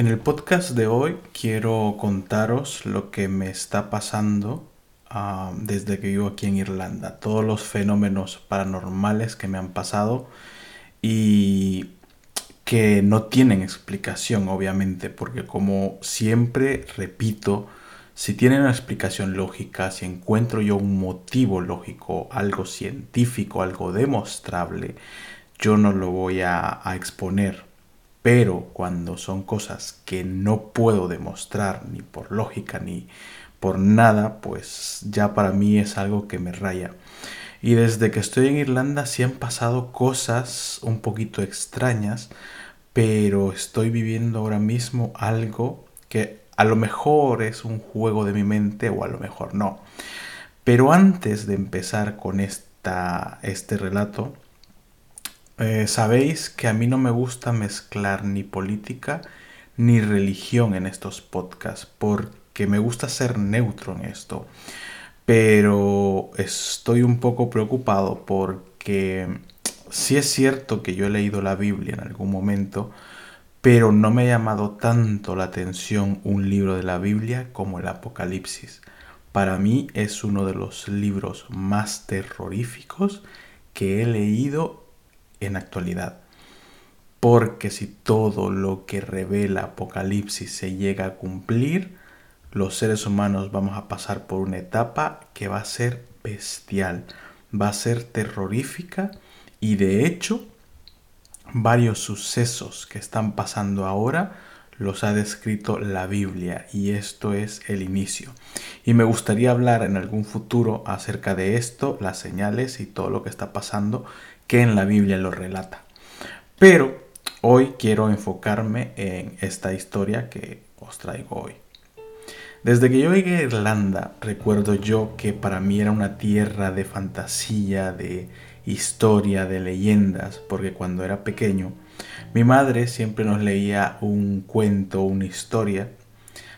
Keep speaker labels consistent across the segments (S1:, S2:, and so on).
S1: En el podcast de hoy quiero contaros lo que me está pasando ah, desde que vivo aquí en Irlanda, todos los fenómenos paranormales que me han pasado y que no tienen explicación, obviamente, porque como siempre repito, si tienen una explicación lógica, si encuentro yo un motivo lógico, algo científico, algo demostrable, yo no lo voy a, a exponer pero cuando son cosas que no puedo demostrar ni por lógica ni por nada, pues ya para mí es algo que me raya. Y desde que estoy en Irlanda sí han pasado cosas un poquito extrañas, pero estoy viviendo ahora mismo algo que a lo mejor es un juego de mi mente o a lo mejor no. Pero antes de empezar con esta, este relato, eh, sabéis que a mí no me gusta mezclar ni política ni religión en estos podcasts porque me gusta ser neutro en esto. Pero estoy un poco preocupado porque sí es cierto que yo he leído la Biblia en algún momento, pero no me ha llamado tanto la atención un libro de la Biblia como el Apocalipsis. Para mí es uno de los libros más terroríficos que he leído en actualidad. Porque si todo lo que revela Apocalipsis se llega a cumplir, los seres humanos vamos a pasar por una etapa que va a ser bestial, va a ser terrorífica y de hecho varios sucesos que están pasando ahora los ha descrito la Biblia y esto es el inicio. Y me gustaría hablar en algún futuro acerca de esto, las señales y todo lo que está pasando que en la Biblia lo relata. Pero hoy quiero enfocarme en esta historia que os traigo hoy. Desde que yo llegué a Irlanda, recuerdo yo que para mí era una tierra de fantasía, de historia, de leyendas, porque cuando era pequeño, mi madre siempre nos leía un cuento, una historia,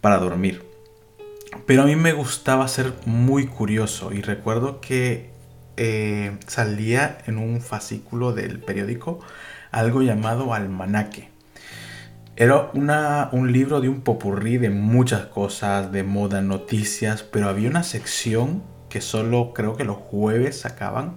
S1: para dormir. Pero a mí me gustaba ser muy curioso y recuerdo que eh, salía en un fascículo del periódico algo llamado Almanaque. Era una, un libro de un popurrí de muchas cosas, de moda, noticias, pero había una sección que solo creo que los jueves sacaban,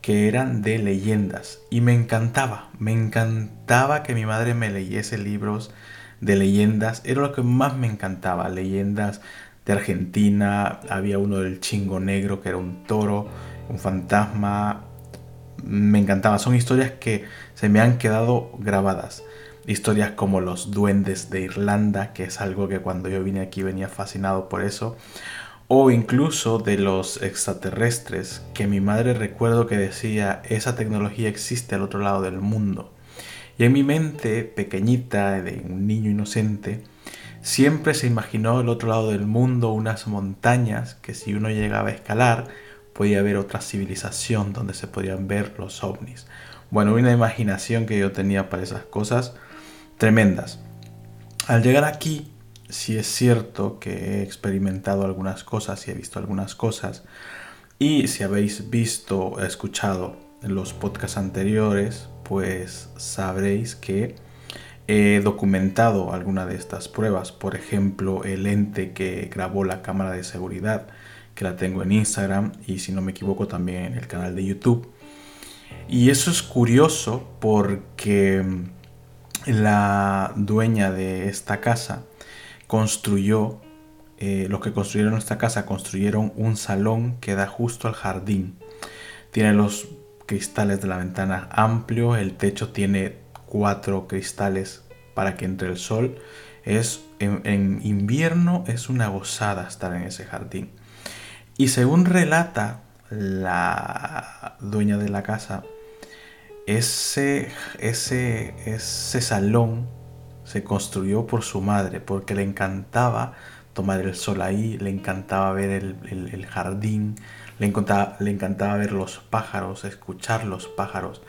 S1: que eran de leyendas. Y me encantaba, me encantaba que mi madre me leyese libros de leyendas. Era lo que más me encantaba, leyendas de Argentina. Había uno del chingo negro que era un toro un fantasma. Me encantaba. Son historias que se me han quedado grabadas. Historias como los duendes de Irlanda, que es algo que cuando yo vine aquí venía fascinado por eso. O incluso de los extraterrestres, que mi madre recuerdo que decía, esa tecnología existe al otro lado del mundo. Y en mi mente pequeñita, de un niño inocente, siempre se imaginó el otro lado del mundo unas montañas que si uno llegaba a escalar, podía haber otra civilización donde se podían ver los ovnis. Bueno, una imaginación que yo tenía para esas cosas tremendas. Al llegar aquí, sí es cierto que he experimentado algunas cosas y he visto algunas cosas. Y si habéis visto escuchado los podcasts anteriores, pues sabréis que he documentado alguna de estas pruebas. Por ejemplo, el ente que grabó la cámara de seguridad que la tengo en Instagram y si no me equivoco también en el canal de YouTube. Y eso es curioso porque la dueña de esta casa construyó, eh, los que construyeron esta casa construyeron un salón que da justo al jardín. Tiene los cristales de la ventana amplio, el techo tiene cuatro cristales para que entre el sol. Es en invierno es una gozada estar en ese jardín. Y según relata la dueña de la casa, ese, ese, ese salón se construyó por su madre, porque le encantaba tomar el sol ahí, le encantaba ver el, jardín, le encantaba, le encantaba ver los pájaros, escuchar los pájaros.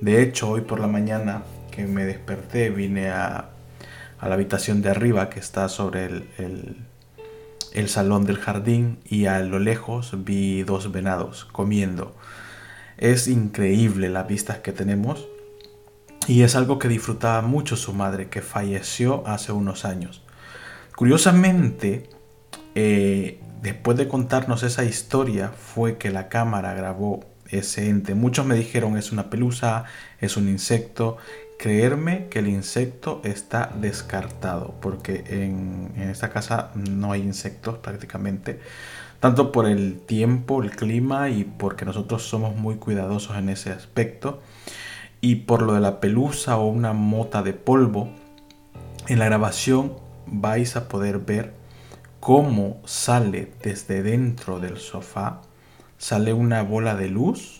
S1: De hecho, hoy por la mañana que me desperté, vine a, a la habitación de arriba que está sobre el, el salón del jardín y a lo lejos vi dos venados comiendo. Es increíble las vistas que tenemos y es algo que disfrutaba mucho su madre, que falleció hace unos años. Curiosamente, eh, después de contarnos esa historia, fue que la cámara grabó ese ente. Muchos me dijeron es una pelusa, es un insecto. Creerme que el insecto está descartado, porque en, esta casa no hay insectos prácticamente, tanto por el tiempo, el clima y porque nosotros somos muy cuidadosos en ese aspecto. Y por lo de la pelusa o una mota de polvo, en la grabación vais a poder ver cómo sale desde dentro del sofá, sale una bola de luz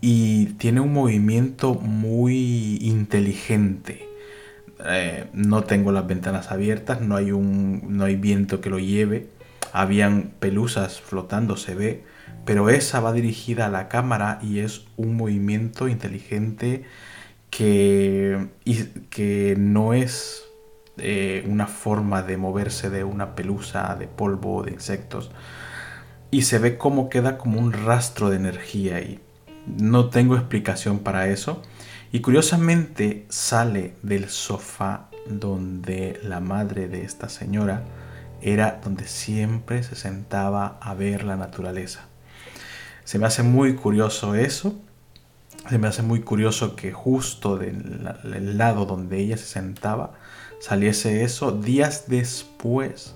S1: y tiene un movimiento muy inteligente. Eh, no tengo las ventanas abiertas, no hay, un, no hay viento que lo lleve, habían pelusas flotando, se ve, pero esa va dirigida a la cámara y es un movimiento inteligente que, que no es eh, una forma de moverse de una pelusa de polvo o de insectos. Y se ve como queda como un rastro de energía y no tengo explicación para eso y curiosamente sale del sofá donde la madre de esta señora era donde siempre se sentaba a ver la naturaleza. Se me hace muy curioso eso. Se me hace muy curioso que justo del lado donde ella se sentaba saliese eso días después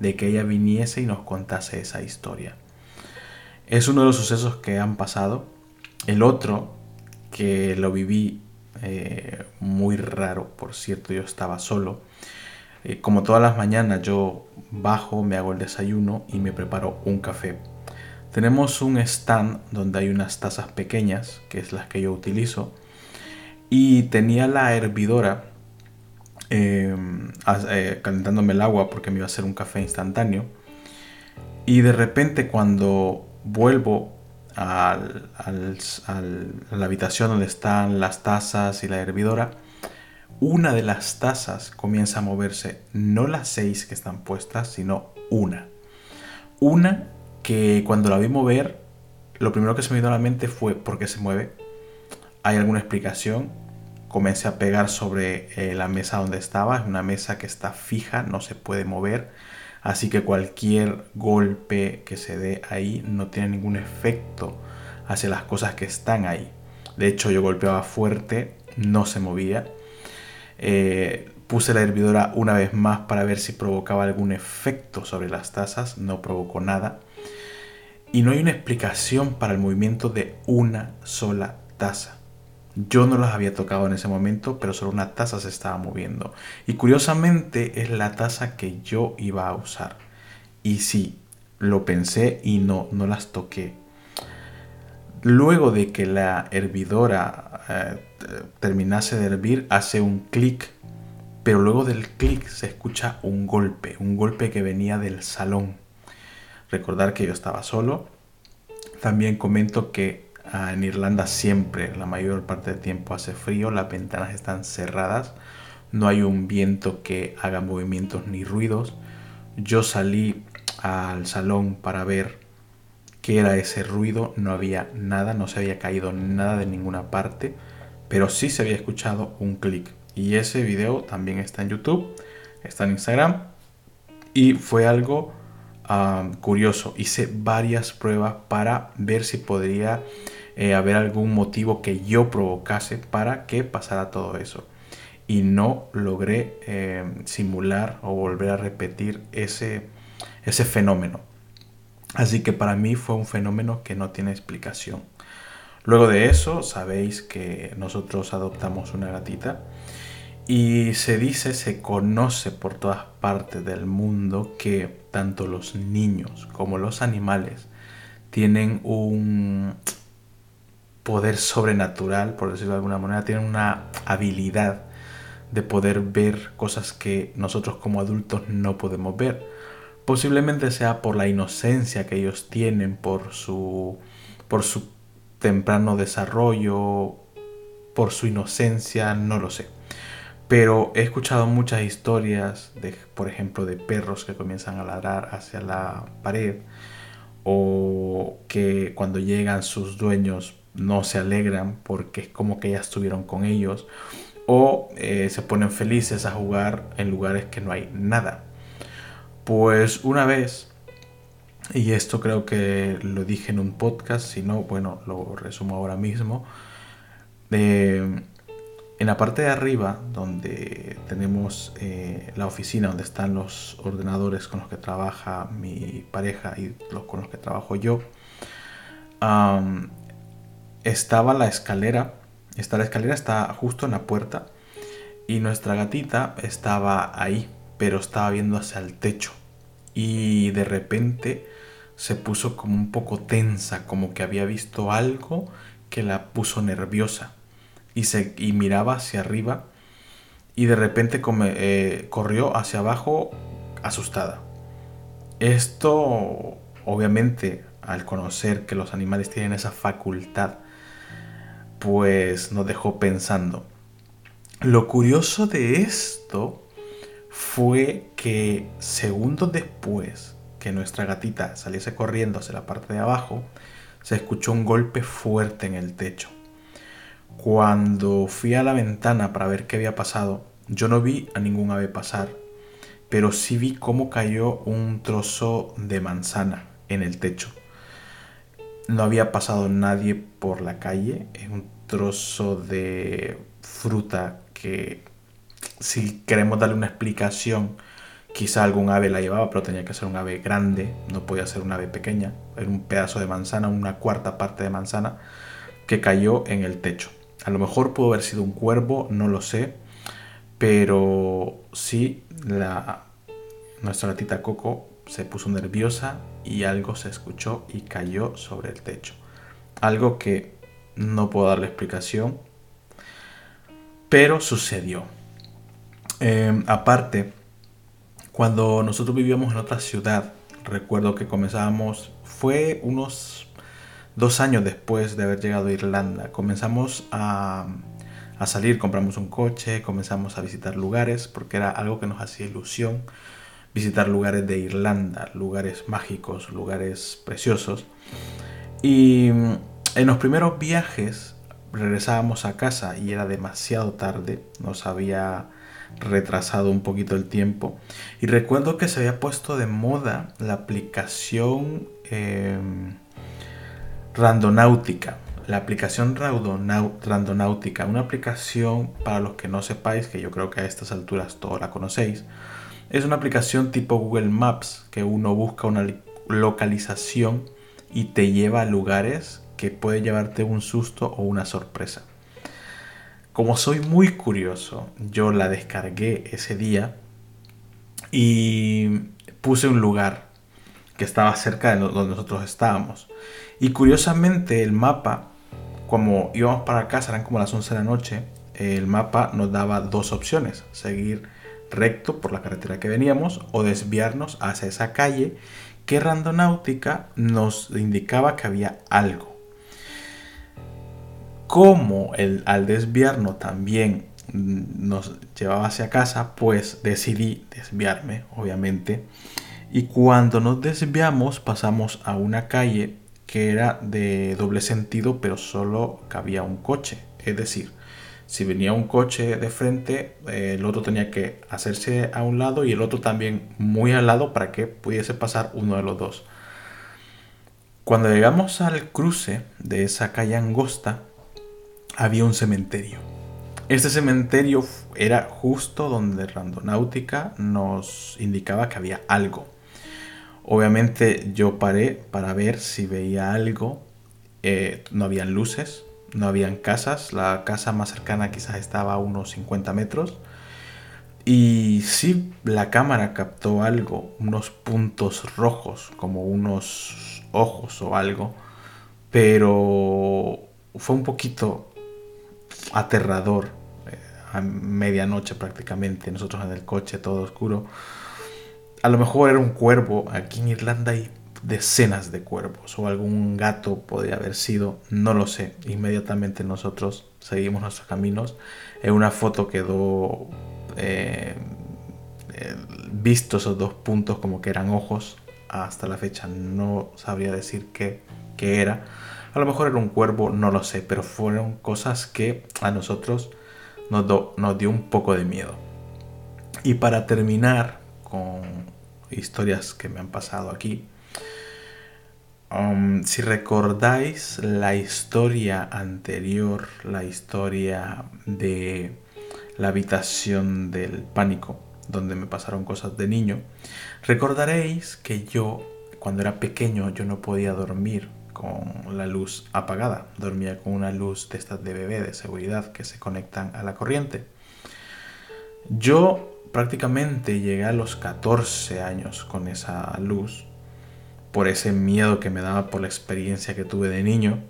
S1: de que ella viniese y nos contase esa historia. Es uno de los sucesos que han pasado. El otro, que lo viví eh, muy raro, por cierto, yo estaba solo. Eh, como todas las mañanas yo bajo, me hago el desayuno y me preparo un café. Tenemos un stand donde hay unas tazas pequeñas, que es las que yo utilizo, y tenía la hervidora Em, eh, calentándome el agua porque me iba a hacer un café instantáneo. Y de repente cuando vuelvo a la habitación donde están las tazas y la hervidora, una de las tazas comienza a moverse, no las seis que están puestas, sino una. Una que cuando la vi mover, lo primero que se me vino a la mente fue ¿por qué se mueve? ¿Hay alguna explicación? comencé a pegar sobre eh, la mesa donde estaba. Es una mesa que está fija, no se puede mover. Así que cualquier golpe que se dé ahí no tiene ningún efecto hacia las cosas que están ahí. De hecho, yo golpeaba fuerte, no se movía. Eh, puse la hervidora una vez más para ver si provocaba algún efecto sobre las tazas. No provocó nada. Y no hay una explicación para el movimiento de una sola taza. Yo no las había tocado en ese momento, pero solo una taza se estaba moviendo. Y curiosamente es la taza que yo iba a usar. Y sí, lo pensé y no, no las toqué. Luego de que la hervidora eh, terminase de hervir, hace un clic. Pero luego del clic se escucha un golpe, un golpe que venía del salón. Recordar que yo estaba solo. También comento que en Irlanda siempre, la mayor parte del tiempo hace frío, las ventanas están cerradas, no hay un viento que haga movimientos ni ruidos. Yo salí al salón para ver qué era ese ruido, no había nada, no se había caído nada de ninguna parte, pero sí se había escuchado un clic. Y ese video también está en YouTube, está en Instagram y fue algo curioso. Hice varias pruebas para ver si podría eh, haber algún motivo que yo provocase para que pasara todo eso. Y no logré eh, simular o volver a repetir ese, ese fenómeno. Así que para mí fue un fenómeno que no tiene explicación. Luego de eso, sabéis que nosotros adoptamos una gatita y se dice, se conoce por todas partes del mundo que tanto los niños como los animales tienen un poder sobrenatural, por decirlo de alguna manera, tienen una habilidad de poder ver cosas que nosotros como adultos no podemos ver. Posiblemente sea por la inocencia que ellos tienen, por su, por su temprano desarrollo, por su inocencia, no lo sé. Pero he escuchado muchas historias, de, por ejemplo, de perros que comienzan a ladrar hacia la pared o que cuando llegan sus dueños no se alegran porque es como que ya estuvieron con ellos o eh, se ponen felices a jugar en lugares que no hay nada. Pues una vez, y esto creo que lo dije en un podcast, si no, bueno, lo resumo ahora mismo, en la parte de arriba, donde tenemos eh, la oficina, donde están los ordenadores con los que trabaja mi pareja y los con los que trabajo yo, estaba la escalera. Esta la escalera está justo en la puerta y nuestra gatita estaba ahí, pero estaba viendo hacia el techo. Y de repente se puso como un poco tensa, como que había visto algo que la puso nerviosa. Y, se, y miraba hacia arriba y de repente eh, corrió hacia abajo asustada. Esto, obviamente, al conocer que los animales tienen esa facultad, pues nos dejó pensando. Lo curioso de esto fue que segundos después que nuestra gatita saliese corriendo hacia la parte de abajo, se escuchó un golpe fuerte en el techo. Cuando fui a la ventana para ver qué había pasado, yo no vi a ningún ave pasar, pero sí vi cómo cayó un trozo de manzana en el techo. No había pasado nadie por la calle, es un trozo de fruta que si queremos darle una explicación, quizá algún ave la llevaba, pero tenía que ser un ave grande, no podía ser un ave pequeña. Era un pedazo de manzana, una cuarta parte de manzana que cayó en el techo. A lo mejor pudo haber sido un cuervo, no lo sé, pero sí la nuestra gatita Coco se puso nerviosa y algo se escuchó y cayó sobre el techo. Algo que no puedo darle explicación, pero sucedió. Em, aparte, cuando nosotros vivíamos en otra ciudad, recuerdo que comenzábamos, fue unos dos años después de haber llegado a Irlanda, comenzamos a, a salir, compramos un coche, comenzamos a visitar lugares, porque era algo que nos hacía ilusión, visitar lugares de Irlanda, lugares mágicos, lugares preciosos. Y en los primeros viajes regresábamos a casa y era demasiado tarde, nos había retrasado un poquito el tiempo. Y recuerdo que se había puesto de moda la aplicación em, Randonáutica. La aplicación Randonáutica, una aplicación para los que no sepáis, que yo creo que a estas alturas todos la conocéis, es una aplicación tipo Google Maps que uno busca una localización y te lleva a lugares que puede llevarte un susto o una sorpresa. Como soy muy curioso, yo la descargué ese día y puse un lugar que estaba cerca de donde nosotros estábamos. Y curiosamente el mapa, como íbamos para casa, eran como las 11 de la noche, el mapa nos daba dos opciones, seguir recto por la carretera que veníamos o desviarnos hacia esa calle que Randonáutica nos indicaba que había algo como el, al desviarnos también nos llevaba hacia casa, pues decidí desviarme, obviamente. Y cuando nos desviamos pasamos a una calle que era de doble sentido, pero solo cabía un coche. Es decir, si venía un coche de frente, el otro tenía que hacerse a un lado y el otro también muy al lado para que pudiese pasar uno de los dos. Cuando llegamos al cruce de esa calle angosta, había un cementerio. Este cementerio era justo donde Randonáutica nos indicaba que había algo. Obviamente yo paré para ver si veía algo. Eh, no habían luces, no habían casas. La casa más cercana quizás estaba a unos 50 metros. Y sí, la cámara captó algo, unos puntos rojos, como unos ojos o algo. Pero fue un poquito aterrador eh, a medianoche prácticamente, nosotros en el coche todo oscuro. A lo mejor era un cuervo, aquí en Irlanda hay decenas de cuervos o algún gato podría haber sido, no lo sé. Inmediatamente nosotros seguimos nuestros caminos. En una foto quedó eh, eh, visto esos dos puntos como que eran ojos. Hasta la fecha no sabría decir qué, qué era A lo mejor era un cuervo, no lo sé, pero fueron cosas que a nosotros nos, nos dio un poco de miedo. Y para terminar con historias que me han pasado aquí, um, si recordáis la historia anterior, la historia de la habitación del pánico, donde me pasaron cosas de niño, recordaréis que yo, cuando era pequeño, yo no podía dormir la luz apagada. Dormía con una luz de estas de bebé de seguridad que se conectan a la corriente. Yo prácticamente llegué a los 14 años con esa luz por ese miedo que me daba por la experiencia que tuve de niño.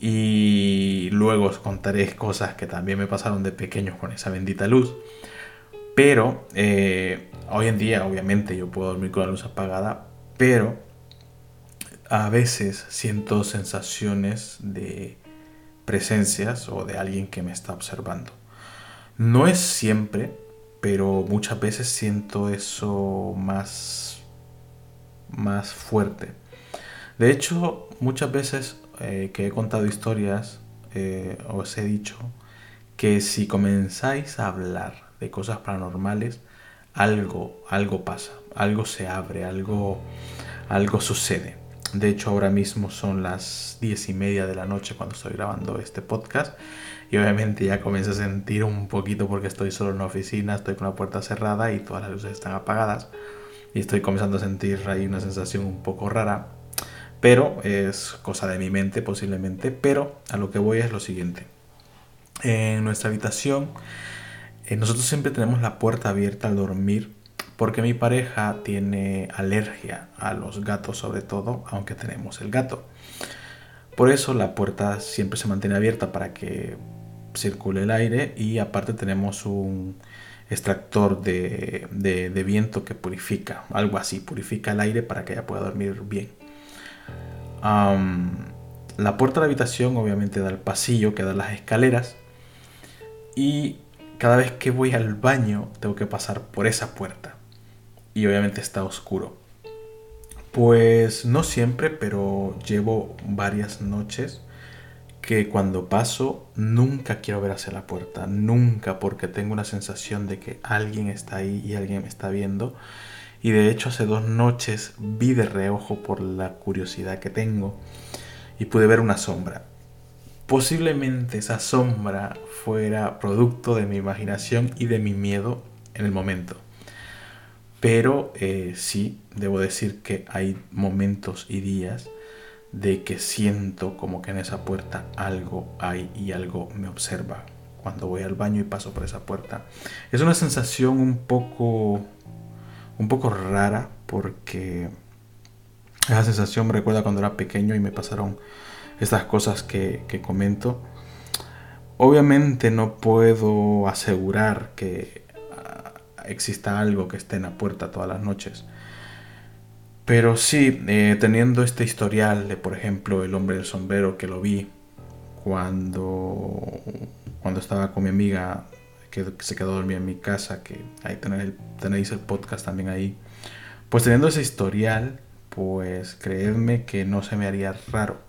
S1: Y luego os contaré cosas que también me pasaron de pequeño con esa bendita luz. Pero eh, hoy en día, obviamente, yo puedo dormir con la luz apagada, pero a veces siento sensaciones de presencias o de alguien que me está observando. No es siempre, pero muchas veces siento eso más, más fuerte. De hecho, muchas veces eh, que he contado historias, eh, os he dicho que si comenzáis a hablar de cosas paranormales, algo, algo pasa, algo se abre, algo, algo sucede. De hecho, ahora mismo son las diez y media de la noche cuando estoy grabando este podcast. Y obviamente ya comienzo a sentir un poquito porque estoy solo en la oficina, estoy con la puerta cerrada y todas las luces están apagadas. Y estoy comenzando a sentir ahí una sensación un poco rara. Pero es cosa de mi mente posiblemente. Pero a lo que voy es lo siguiente. En nuestra habitación, eh, nosotros siempre tenemos la puerta abierta al dormir porque mi pareja tiene alergia a los gatos sobre todo, aunque tenemos el gato. Por eso la puerta siempre se mantiene abierta para que circule el aire y aparte tenemos un extractor de, viento que purifica, algo así, purifica el aire para que ella pueda dormir bien. la puerta de la habitación obviamente da al pasillo que da las escaleras y cada vez que voy al baño tengo que pasar por esa puerta y obviamente está oscuro. Pues no siempre, pero llevo varias noches que cuando paso nunca quiero ver hacia la puerta, nunca porque tengo una sensación de que alguien está ahí y alguien me está viendo. Y de hecho hace dos noches vi de reojo por la curiosidad que tengo y pude ver una sombra. Posiblemente esa sombra fuera producto de mi imaginación y de mi miedo en el momento. Pero eh, sí, debo decir que hay momentos y días de que siento como que en esa puerta algo hay y algo me observa. Cuando voy al baño y paso por esa puerta. Es una sensación un poco, un poco rara porque esa sensación me recuerda cuando era pequeño y me pasaron estas cosas que, que comento. Obviamente no puedo asegurar que exista algo que esté en la puerta todas las noches. Pero sí, eh, teniendo este historial de, por ejemplo, el hombre del sombrero que lo vi cuando, cuando estaba con mi amiga que, se quedó dormida en mi casa, que ahí tenéis, el podcast también ahí. Pues teniendo ese historial, pues creedme que no se me haría raro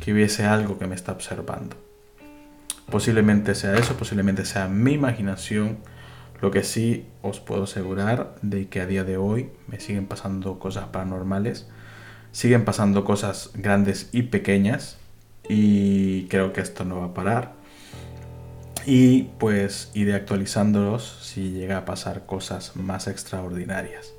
S1: que hubiese algo que me está observando. Posiblemente sea eso, posiblemente sea mi imaginación lo que sí os puedo asegurar de que a día de hoy me siguen pasando cosas paranormales, siguen pasando cosas grandes y pequeñas y creo que esto no va a parar. Y pues iré actualizándolos si llega a pasar cosas más extraordinarias.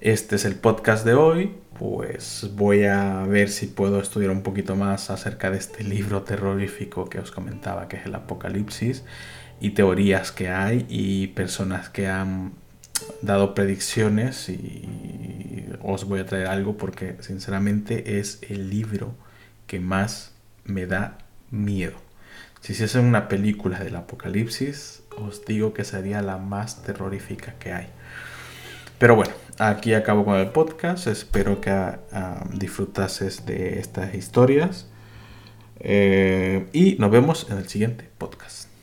S1: Este es el podcast de hoy, pues voy a ver si puedo estudiar un poquito más acerca de este libro terrorífico que os comentaba, que es el Apocalipsis y teorías que hay y personas que han dado predicciones y os voy a traer algo porque sinceramente es el libro que más me da miedo. Si se hace una película del apocalipsis, os digo que sería la más terrorífica que hay. Pero bueno, aquí acabo con el podcast. Espero que uh, disfrutases de estas historias. Eh, y nos vemos en el siguiente podcast.